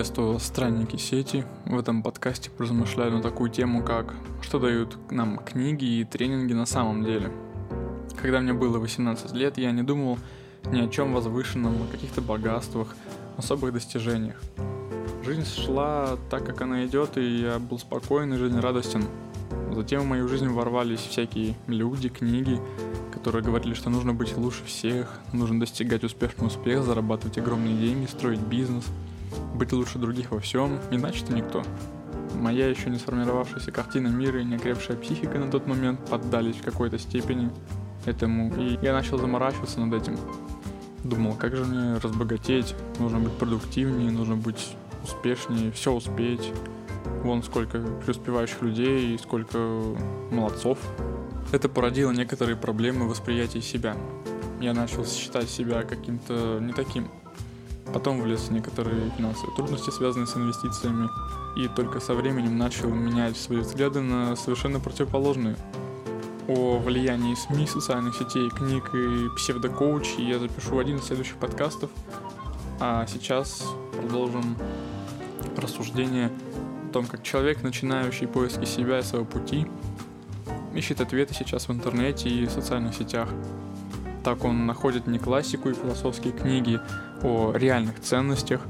Приветствую странники сети. В этом подкасте размышляю на такую тему, как что дают нам книги и тренинги на самом деле. Когда мне было 18 лет, я не думал ни о чем возвышенном, о каких-то богатствах, особых достижениях. Жизнь шла так, как она идет, и я был спокоен и жизнерадостен. Затем в мою жизнь ворвались всякие люди, книги, которые говорили, что нужно быть лучше всех, нужно достигать успешного успеха, зарабатывать огромные деньги, строить бизнес – быть лучше других во всем, иначе ты никто. Моя еще не сформировавшаяся картина мира и неокрепшая психика на тот момент поддались в какой-то степени этому, и я начал заморачиваться над этим. Думал, как же мне разбогатеть, нужно быть продуктивнее, нужно быть успешнее, все успеть. Вон сколько преуспевающих людей и сколько молодцов. Это породило некоторые проблемы восприятия себя. Я начал считать себя каким-то не таким, Потом влез в некоторые финансовые трудности, связанные с инвестициями, и только со временем начал менять свои взгляды на совершенно противоположные. О влиянии СМИ, социальных сетей, книг и псевдокоучей я запишу один из следующих подкастов. А сейчас продолжим рассуждение о том, как человек, начинающий поиски себя и своего пути, ищет ответы сейчас в интернете и социальных сетях. Так он находит не классику и философские книги о реальных ценностях,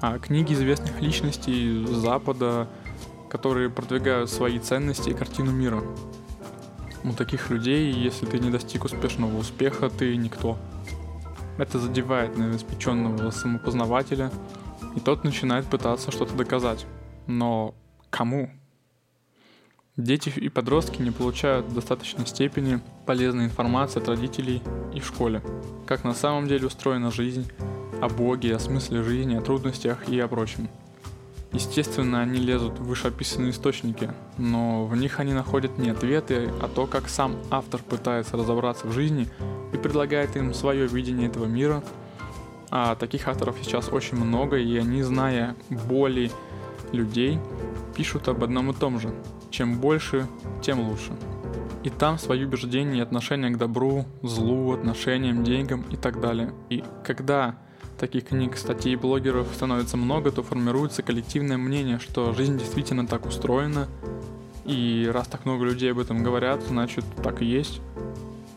а книги известных личностей Запада, которые продвигают свои ценности и картину мира. У таких людей, если ты не достиг успешного успеха, ты никто. Это задевает новоиспеченного самопознавателя, и тот начинает пытаться что-то доказать. Но кому? Дети и подростки не получают в достаточной степени полезной информации от родителей и в школе. Как на самом деле устроена жизнь, о Боге, о смысле жизни, о трудностях и о прочем. Естественно, они лезут в вышеописанные источники, но в них они находят не ответы, а то, как сам автор пытается разобраться в жизни и предлагает им свое видение этого мира. А таких авторов сейчас очень много, и они, зная боли людей, пишут об одном и том же. Чем больше, тем лучше. И там свои убеждения и отношения к добру, злу, отношениям, деньгам и так далее. И когда таких книг, статей блогеров становится много, то формируется коллективное мнение, что жизнь действительно так устроена, и раз так много людей об этом говорят, значит так и есть.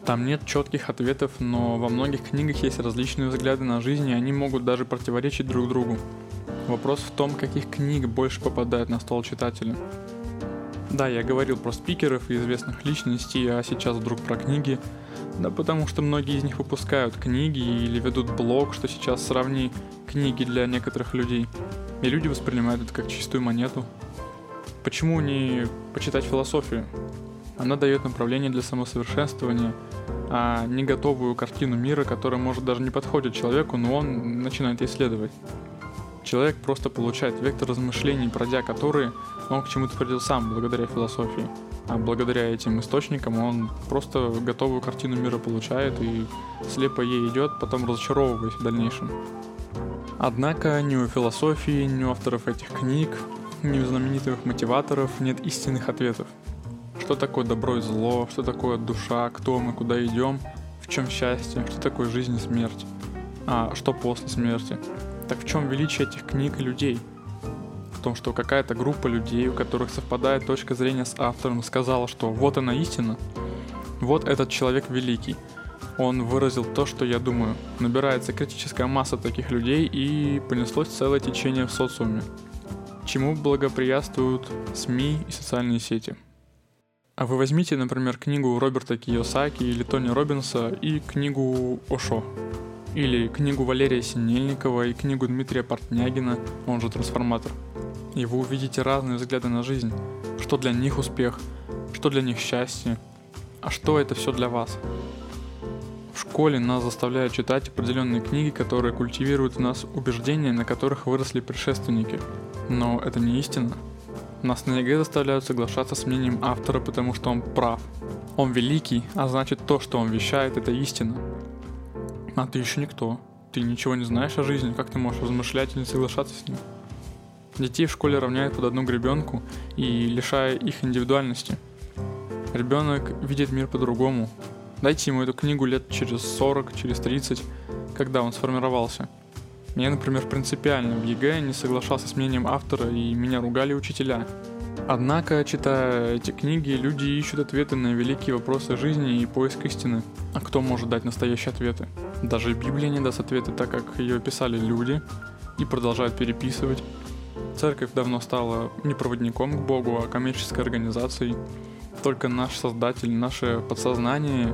Там нет четких ответов, но во многих книгах есть различные взгляды на жизнь, и они могут даже противоречить друг другу. Вопрос в том, каких книг больше попадает на стол читателя. Да, я говорил про спикеров и известных личностей, а сейчас вдруг про книги. Да потому что многие из них выпускают книги или ведут блог, что сейчас сравни книги для некоторых людей. И люди воспринимают это как чистую монету. Почему не почитать философию? Она дает направление для самосовершенствования, а не готовую картину мира, которая может даже не подходит человеку, но он начинает исследовать. Человек просто получает вектор размышлений, пройдя которые он к чему-то придет сам благодаря философии. А благодаря этим источникам он просто готовую картину мира получает и слепо ей идет, потом разочаровываясь в дальнейшем. Однако ни у философии, ни у авторов этих книг, ни у знаменитых мотиваторов нет истинных ответов. Что такое добро и зло, что такое душа, кто мы, куда идем, в чем счастье, что такое жизнь и смерть, а что после смерти. Так в чем величие этих книг и людей? В том, что какая-то группа людей, у которых совпадает точка зрения с автором, сказала, что вот она истина, вот этот человек великий. Он выразил то, что я думаю. Набирается критическая масса таких людей и понеслось целое течение в социуме. Чему благоприятствуют СМИ и социальные сети. А вы возьмите, например, книгу Роберта Киосаки или Тони Робинса и книгу Ошо или книгу Валерия Синельникова и книгу Дмитрия Портнягина, он же трансформатор. И вы увидите разные взгляды на жизнь. Что для них успех, что для них счастье, а что это все для вас. В школе нас заставляют читать определенные книги, которые культивируют в нас убеждения, на которых выросли предшественники. Но это не истина. Нас на ЕГЭ заставляют соглашаться с мнением автора, потому что он прав. Он великий, а значит то, что он вещает, это истина. А ты еще никто. Ты ничего не знаешь о жизни, как ты можешь размышлять и не соглашаться с ним? Детей в школе равняют под одну гребенку и лишая их индивидуальности. Ребенок видит мир по-другому. Дайте ему эту книгу лет через 40, через 30, когда он сформировался. Я, например, принципиально в ЕГЭ не соглашался с мнением автора, и меня ругали учителя. Однако, читая эти книги, люди ищут ответы на великие вопросы жизни и поиск истины. А кто может дать настоящие ответы? Даже Библия не даст ответы, так как ее писали люди и продолжают переписывать. Церковь давно стала не проводником к Богу, а коммерческой организацией. Только наш Создатель, наше подсознание,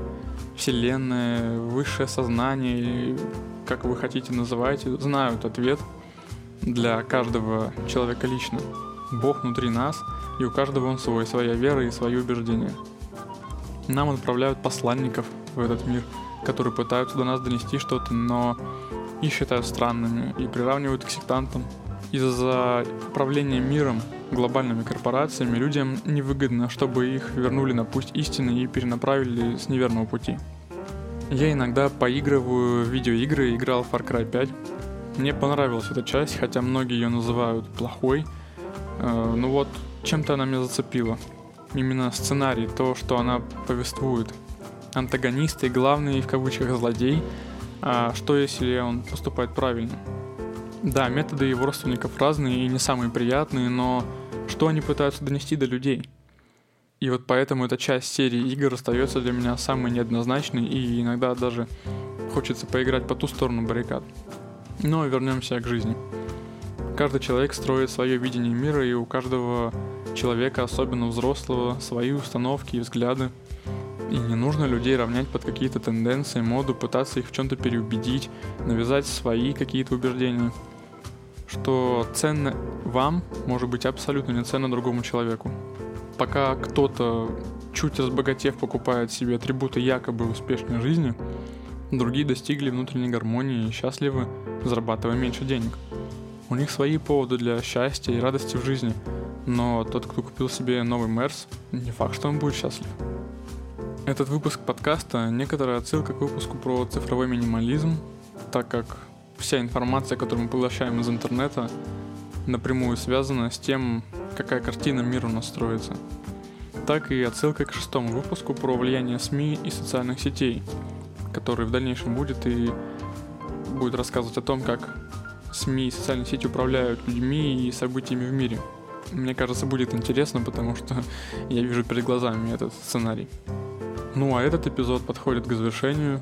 Вселенная, высшее сознание, как вы хотите называйте, знают ответ для каждого человека лично. Бог внутри нас, и у каждого он свой, своя вера и свои убеждения. Нам отправляют посланников в этот мир, которые пытаются до нас донести что-то, но их считают странными и приравнивают к сектантам. Из-за управления миром глобальными корпорациями людям невыгодно, чтобы их вернули на путь истины и перенаправили с неверного пути. Я иногда поигрываю в видеоигры, играл в Far Cry 5. Мне понравилась эта часть, хотя многие ее называют плохой. Э, ну вот, чем-то она меня зацепила. Именно сценарий, то, что она повествует. Антагонист и главный, в кавычках, злодей. А что если он поступает правильно? Да, методы его родственников разные и не самые приятные, но что они пытаются донести до людей? И вот поэтому эта часть серии игр остается для меня самой неоднозначной, и иногда даже хочется поиграть по ту сторону баррикад. Но вернемся к жизни. Каждый человек строит свое видение мира, и у каждого человека, особенно взрослого, свои установки и взгляды. И не нужно людей равнять под какие-то тенденции, моду, пытаться их в чем-то переубедить, навязать свои какие-то убеждения. Что ценно вам, может быть абсолютно не ценно другому человеку. Пока кто-то, чуть разбогатев, покупает себе атрибуты якобы успешной жизни, другие достигли внутренней гармонии и счастливы, зарабатывая меньше денег. У них свои поводы для счастья и радости в жизни, но тот, кто купил себе новый Мерс, не факт, что он будет счастлив. Этот выпуск подкаста – некоторая отсылка к выпуску про цифровой минимализм, так как вся информация, которую мы получаем из интернета, напрямую связана с тем, какая картина мира у нас строится. Так и отсылка к шестому выпуску про влияние СМИ и социальных сетей, который в дальнейшем будет и будет рассказывать о том, как СМИ и социальные сети управляют людьми и событиями в мире. Мне кажется, будет интересно, потому что я вижу перед глазами этот сценарий. Ну а этот эпизод подходит к завершению.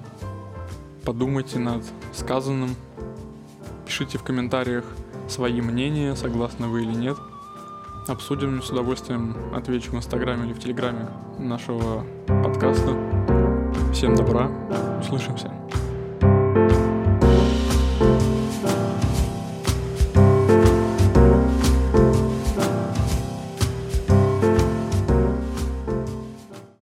Подумайте над сказанным. Пишите в комментариях свои мнения, согласны вы или нет. Обсудим с удовольствием, отвечу в инстаграме или в телеграме нашего подкаста. Всем добра, услышимся.